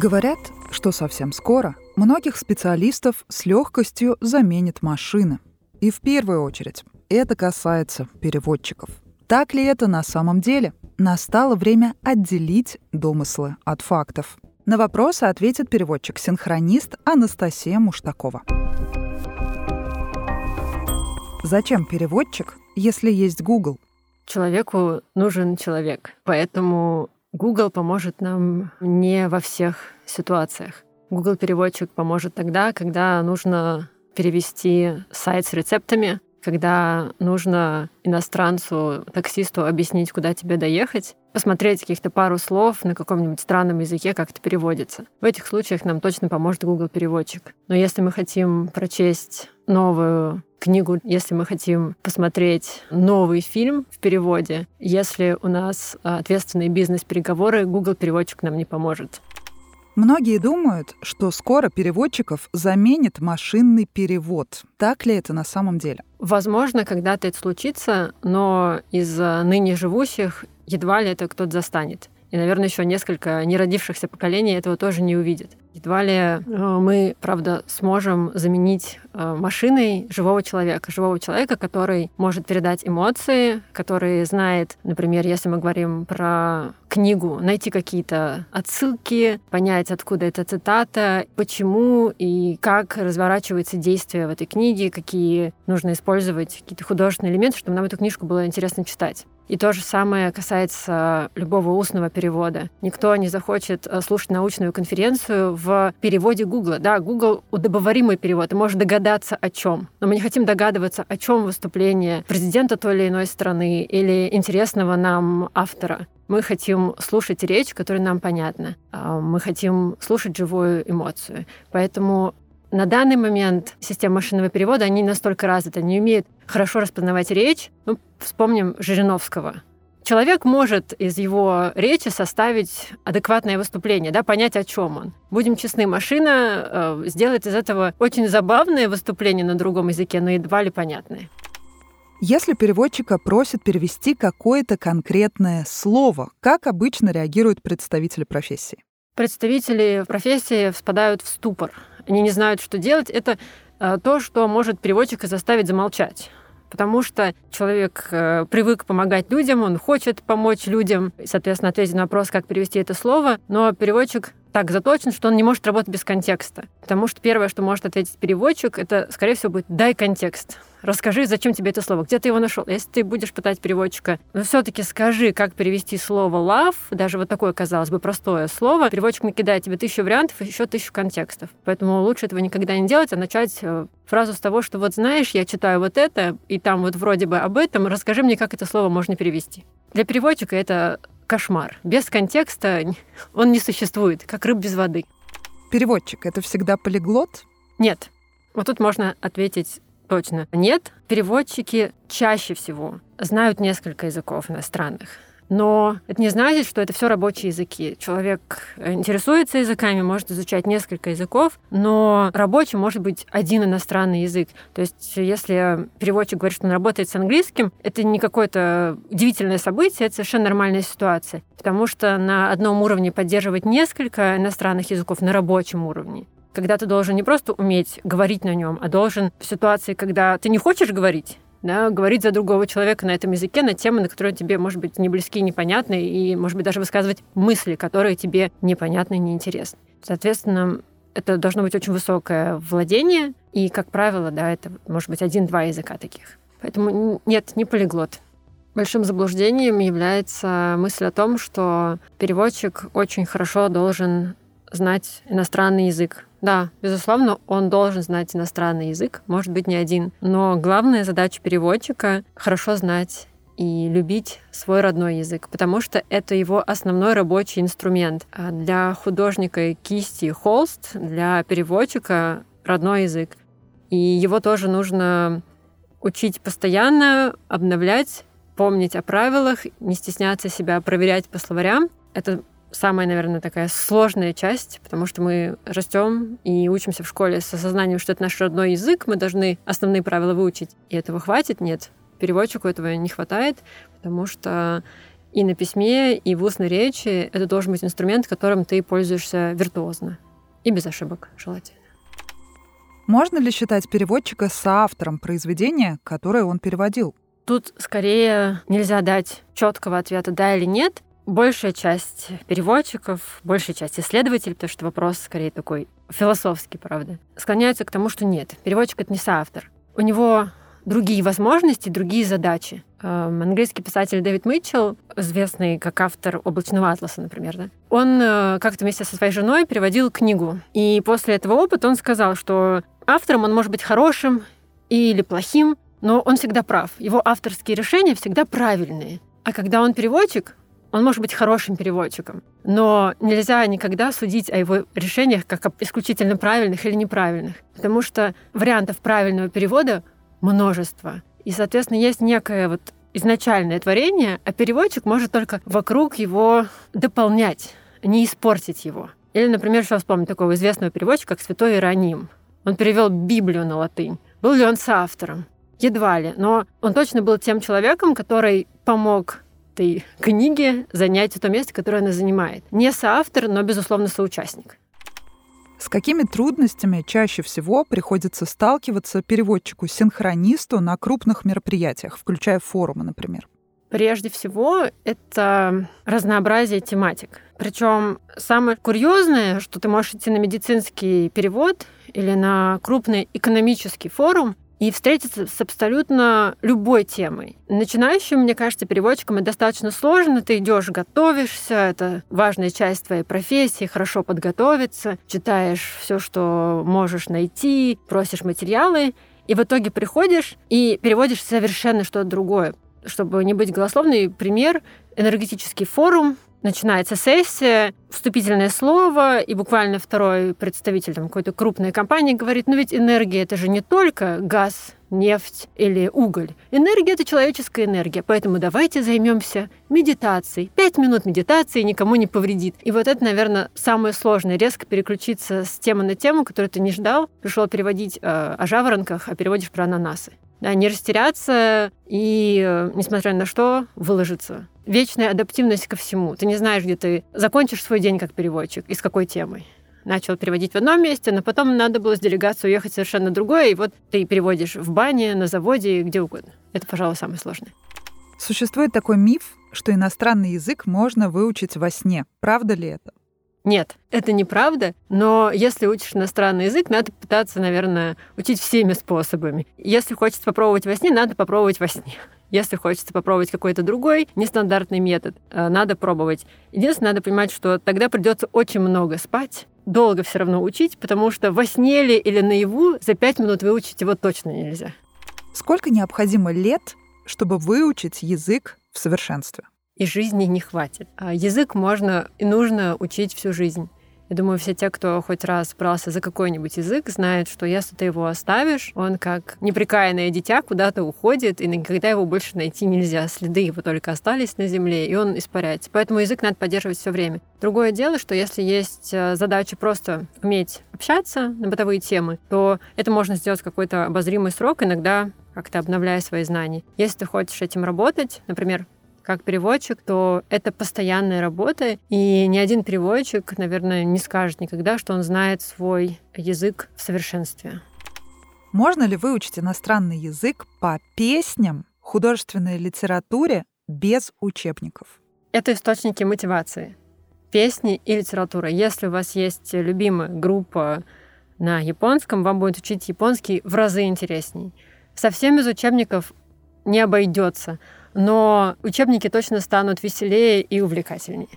Говорят, что совсем скоро многих специалистов с легкостью заменит машины. И в первую очередь это касается переводчиков. Так ли это на самом деле? Настало время отделить домыслы от фактов. На вопросы ответит переводчик-синхронист Анастасия Муштакова. Зачем переводчик, если есть Google? Человеку нужен человек, поэтому Google поможет нам не во всех ситуациях. Google переводчик поможет тогда, когда нужно перевести сайт с рецептами, когда нужно иностранцу, таксисту объяснить, куда тебе доехать, посмотреть каких-то пару слов на каком-нибудь странном языке, как это переводится. В этих случаях нам точно поможет Google переводчик. Но если мы хотим прочесть новую книгу, если мы хотим посмотреть новый фильм в переводе, если у нас ответственные бизнес-переговоры, Google переводчик нам не поможет. Многие думают, что скоро переводчиков заменит машинный перевод. Так ли это на самом деле? Возможно, когда-то это случится, но из ныне живущих едва ли это кто-то застанет. И, наверное, еще несколько неродившихся поколений этого тоже не увидит. Едва ли э, мы, правда, сможем заменить э, машиной живого человека. Живого человека, который может передать эмоции, который знает, например, если мы говорим про книгу, найти какие-то отсылки, понять, откуда эта цитата, почему и как разворачивается действие в этой книге, какие нужно использовать какие-то художественные элементы, чтобы нам эту книжку было интересно читать. И то же самое касается любого устного перевода. Никто не захочет э, слушать научную конференцию в переводе Гугла. Да, Google удобоваримый перевод, ты можешь догадаться о чем. Но мы не хотим догадываться, о чем выступление президента той или иной страны или интересного нам автора. Мы хотим слушать речь, которая нам понятна. А, мы хотим слушать живую эмоцию. Поэтому на данный момент система машинного перевода, они настолько развиты, они умеют хорошо распознавать речь. Ну, вспомним Жириновского. Человек может из его речи составить адекватное выступление, да, понять, о чем он. Будем честны, машина э, сделает из этого очень забавное выступление на другом языке, но едва ли понятное. Если переводчика просят перевести какое-то конкретное слово, как обычно реагируют представители профессии? Представители профессии впадают в ступор. Они не знают, что делать. Это э, то, что может переводчика заставить замолчать потому что человек э, привык помогать людям, он хочет помочь людям, и, соответственно, ответить на вопрос, как перевести это слово, но переводчик так заточен, что он не может работать без контекста. Потому что первое, что может ответить переводчик, это, скорее всего, будет «дай контекст». Расскажи, зачем тебе это слово, где ты его нашел. Если ты будешь пытать переводчика, но все-таки скажи, как перевести слово love, даже вот такое, казалось бы, простое слово. Переводчик накидает тебе тысячу вариантов и еще тысячу контекстов. Поэтому лучше этого никогда не делать, а начать э, фразу с того, что вот знаешь, я читаю вот это, и там вот вроде бы об этом, расскажи мне, как это слово можно перевести. Для переводчика это кошмар. Без контекста он не существует, как рыб без воды. Переводчик — это всегда полиглот? Нет. Вот тут можно ответить точно. Нет. Переводчики чаще всего знают несколько языков иностранных. Но это не значит, что это все рабочие языки. Человек интересуется языками, может изучать несколько языков, но рабочим может быть один иностранный язык. То есть, если переводчик говорит, что он работает с английским, это не какое-то удивительное событие, это совершенно нормальная ситуация. Потому что на одном уровне поддерживать несколько иностранных языков на рабочем уровне когда ты должен не просто уметь говорить на нем, а должен в ситуации, когда ты не хочешь говорить, да, говорить за другого человека на этом языке, на темы, на которые тебе, может быть, не близки, непонятны, и, может быть, даже высказывать мысли, которые тебе непонятны неинтересны. Соответственно, это должно быть очень высокое владение, и, как правило, да, это может быть один-два языка таких. Поэтому нет, не полиглот. Большим заблуждением является мысль о том, что переводчик очень хорошо должен знать иностранный язык. Да, безусловно, он должен знать иностранный язык, может быть, не один. Но главная задача переводчика — хорошо знать и любить свой родной язык, потому что это его основной рабочий инструмент. А для художника кисти холст, для переводчика родной язык. И его тоже нужно учить постоянно, обновлять, помнить о правилах, не стесняться себя проверять по словарям. Это самая, наверное, такая сложная часть, потому что мы растем и учимся в школе с осознанием, что это наш родной язык, мы должны основные правила выучить. И этого хватит? Нет. Переводчику этого не хватает, потому что И на письме, и в устной речи это должен быть инструмент, которым ты пользуешься виртуозно. И без ошибок, желательно. Можно ли считать переводчика соавтором произведения, которое он переводил? Тут скорее нельзя дать четкого ответа да или нет. Большая часть переводчиков, большая часть исследователей, потому что вопрос скорее такой философский, правда, склоняются к тому, что нет, переводчик — это не соавтор. У него другие возможности, другие задачи. Эм, английский писатель Дэвид Митчелл, известный как автор «Облачного атласа», например, да, он э, как-то вместе со своей женой переводил книгу. И после этого опыта он сказал, что автором он может быть хорошим или плохим, но он всегда прав. Его авторские решения всегда правильные. А когда он переводчик, он может быть хорошим переводчиком, но нельзя никогда судить о его решениях как об исключительно правильных или неправильных, потому что вариантов правильного перевода множество. И, соответственно, есть некое вот изначальное творение, а переводчик может только вокруг его дополнять, не испортить его. Или, например, сейчас вспомнить такого известного переводчика, как Святой Иероним. Он перевел Библию на латынь. Был ли он соавтором? Едва ли. Но он точно был тем человеком, который помог этой книге занять то место, которое она занимает. Не соавтор, но, безусловно, соучастник. С какими трудностями чаще всего приходится сталкиваться переводчику-синхронисту на крупных мероприятиях, включая форумы, например? Прежде всего, это разнообразие тематик. Причем самое курьезное, что ты можешь идти на медицинский перевод или на крупный экономический форум, и встретиться с абсолютно любой темой. Начинающим, мне кажется, переводчикам это достаточно сложно. Ты идешь, готовишься, это важная часть твоей профессии, хорошо подготовиться, читаешь все, что можешь найти, просишь материалы, и в итоге приходишь и переводишь совершенно что-то другое. Чтобы не быть голословной, пример — энергетический форум, начинается сессия, вступительное слово, и буквально второй представитель там, какой-то крупной компании говорит, ну ведь энергия это же не только газ, нефть или уголь. Энергия — это человеческая энергия, поэтому давайте займемся медитацией. Пять минут медитации никому не повредит. И вот это, наверное, самое сложное — резко переключиться с темы на тему, которую ты не ждал. Пришел переводить э, о жаворонках, а переводишь про ананасы. Да, не растеряться и, э, несмотря на что, выложиться вечная адаптивность ко всему. Ты не знаешь, где ты закончишь свой день как переводчик и с какой темой. Начал переводить в одном месте, но потом надо было с делегацией уехать совершенно другое, и вот ты переводишь в бане, на заводе, где угодно. Это, пожалуй, самое сложное. Существует такой миф, что иностранный язык можно выучить во сне. Правда ли это? Нет, это неправда, но если учишь иностранный язык, надо пытаться, наверное, учить всеми способами. Если хочется попробовать во сне, надо попробовать во сне. Если хочется попробовать какой-то другой нестандартный метод, э, надо пробовать. Единственное, надо понимать, что тогда придется очень много спать, долго все равно учить, потому что во сне ли или наяву за пять минут выучить его точно нельзя. Сколько необходимо лет, чтобы выучить язык в совершенстве? И жизни не хватит. А язык можно и нужно учить всю жизнь. Я думаю, все те, кто хоть раз брался за какой-нибудь язык, знают, что если ты его оставишь, он как неприкаянное дитя куда-то уходит, и никогда его больше найти нельзя. Следы его только остались на земле, и он испаряется. Поэтому язык надо поддерживать все время. Другое дело, что если есть э, задача просто уметь общаться на бытовые темы, то это можно сделать в какой-то обозримый срок, иногда как-то обновляя свои знания. Если ты хочешь этим работать, например, как переводчик, то это постоянная работа, и ни один переводчик, наверное, не скажет никогда, что он знает свой язык в совершенстве. Можно ли выучить иностранный язык по песням, художественной литературе без учебников? Это источники мотивации. Песни и литература. Если у вас есть любимая группа на японском, вам будет учить японский в разы интересней. Совсем без учебников не обойдется но учебники точно станут веселее и увлекательнее.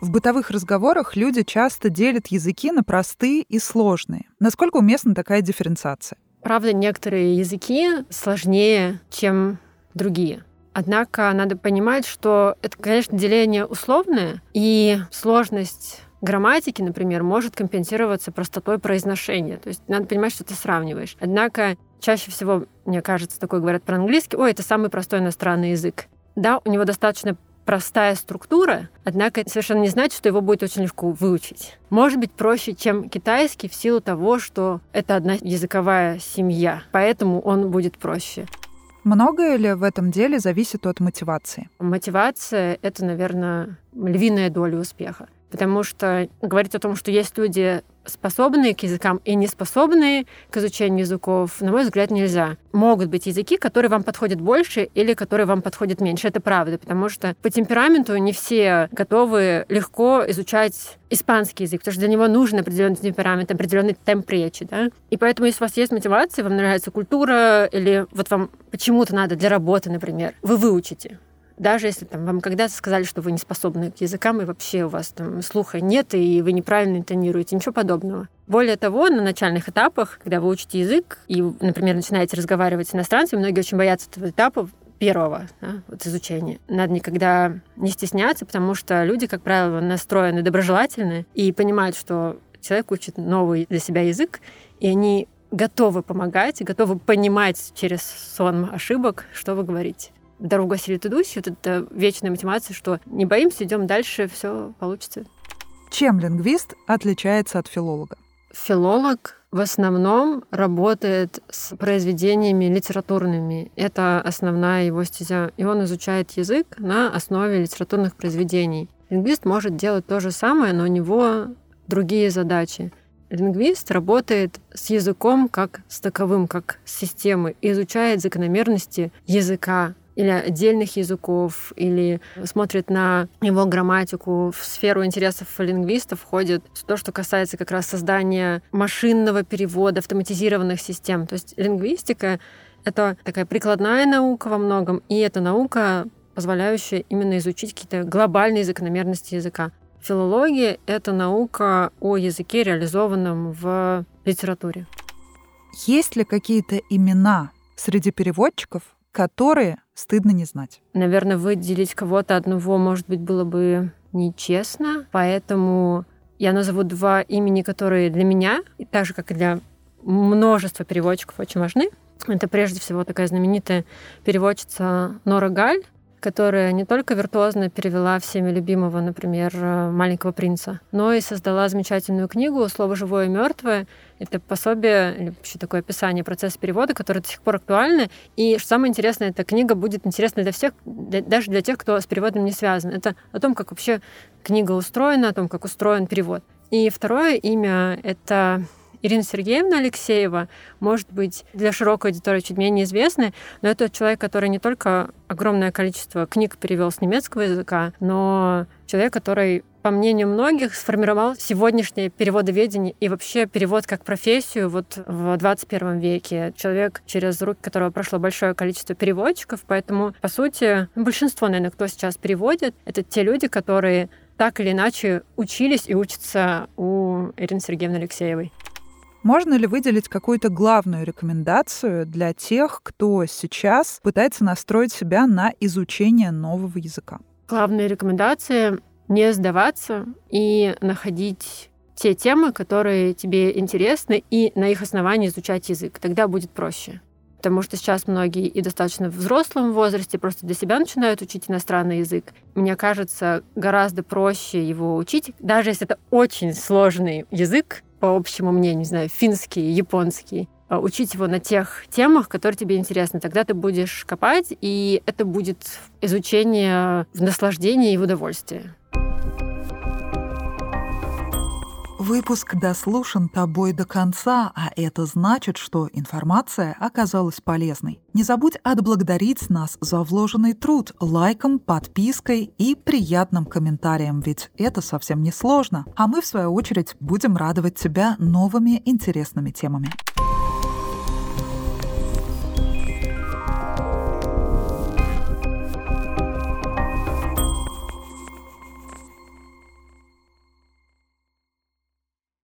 В бытовых разговорах люди часто делят языки на простые и сложные. Насколько уместна такая дифференциация? Правда, некоторые языки сложнее, чем другие. Однако надо понимать, что это, конечно, деление условное, и сложность грамматики, например, может компенсироваться простотой произношения. То есть надо понимать, что ты сравниваешь. Однако чаще всего, мне кажется, такое говорят про английский, ой, это самый простой иностранный язык. Да, у него достаточно простая структура, однако это совершенно не значит, что его будет очень легко выучить. Может быть проще, чем китайский в силу того, что это одна языковая семья, поэтому он будет проще. Многое ли в этом деле зависит от мотивации? Мотивация — это, наверное, львиная доля успеха. Потому что говорить о том, что есть люди, способные к языкам и не способные к изучению языков, на мой взгляд, нельзя. Могут быть языки, которые вам подходят больше или которые вам подходят меньше. Это правда, потому что по темпераменту не все готовы легко изучать испанский язык, потому что для него нужен определенный темперамент, определенный темп речи. Да? И поэтому, если у вас есть мотивация, вам нравится культура, или вот вам почему-то надо для работы, например, вы выучите даже если там, вам когда-то сказали, что вы не способны к языкам, и вообще у вас там слуха нет, и вы неправильно интонируете, ничего подобного. Более того, на начальных этапах, когда вы учите язык и, например, начинаете разговаривать с иностранцами, многие очень боятся этого этапа, первого да, вот изучения. Надо никогда не стесняться, потому что люди, как правило, настроены доброжелательны и понимают, что человек учит новый для себя язык, и они готовы помогать, готовы понимать через сон ошибок, что вы говорите дорогу осилит идущий, вот это вечная мотивация, что не боимся, идем дальше, все получится. Чем лингвист отличается от филолога? Филолог в основном работает с произведениями литературными. Это основная его стезя. И он изучает язык на основе литературных произведений. Лингвист может делать то же самое, но у него другие задачи. Лингвист работает с языком как с таковым, как с системой, изучает закономерности языка, или отдельных языков, или смотрит на его грамматику. В сферу интересов лингвистов входит то, что касается как раз создания машинного перевода, автоматизированных систем. То есть лингвистика — это такая прикладная наука во многом, и это наука, позволяющая именно изучить какие-то глобальные закономерности языка. Филология — это наука о языке, реализованном в литературе. Есть ли какие-то имена среди переводчиков, которые стыдно не знать. Наверное, выделить кого-то одного, может быть, было бы нечестно, поэтому я назову два имени, которые для меня, так же, как и для множества переводчиков, очень важны. Это прежде всего такая знаменитая переводчица Нора Галь, которая не только виртуозно перевела всеми любимого, например, «Маленького принца», но и создала замечательную книгу «Слово живое и мертвое». Это пособие, или вообще такое описание процесса перевода, которое до сих пор актуально. И что самое интересное, эта книга будет интересна для всех, даже для тех, кто с переводом не связан. Это о том, как вообще книга устроена, о том, как устроен перевод. И второе имя — это Ирина Сергеевна Алексеева, может быть, для широкой аудитории чуть менее известны, но это человек, который не только огромное количество книг перевел с немецкого языка, но человек, который по мнению многих, сформировал сегодняшнее переводоведение и вообще перевод как профессию вот в 21 веке. Человек, через руки которого прошло большое количество переводчиков, поэтому, по сути, большинство, наверное, кто сейчас переводит, это те люди, которые так или иначе учились и учатся у Ирины Сергеевны Алексеевой. Можно ли выделить какую-то главную рекомендацию для тех, кто сейчас пытается настроить себя на изучение нового языка? Главная рекомендация — не сдаваться и находить те темы, которые тебе интересны, и на их основании изучать язык. Тогда будет проще. Потому что сейчас многие и достаточно в взрослом возрасте просто для себя начинают учить иностранный язык. Мне кажется, гораздо проще его учить, даже если это очень сложный язык, по общему мнению, не знаю, финский, японский, а, учить его на тех темах, которые тебе интересны. Тогда ты будешь копать, и это будет изучение в наслаждении и в удовольствии. Выпуск дослушан тобой до конца, а это значит, что информация оказалась полезной. Не забудь отблагодарить нас за вложенный труд лайком, подпиской и приятным комментарием, ведь это совсем не сложно. А мы, в свою очередь, будем радовать тебя новыми интересными темами.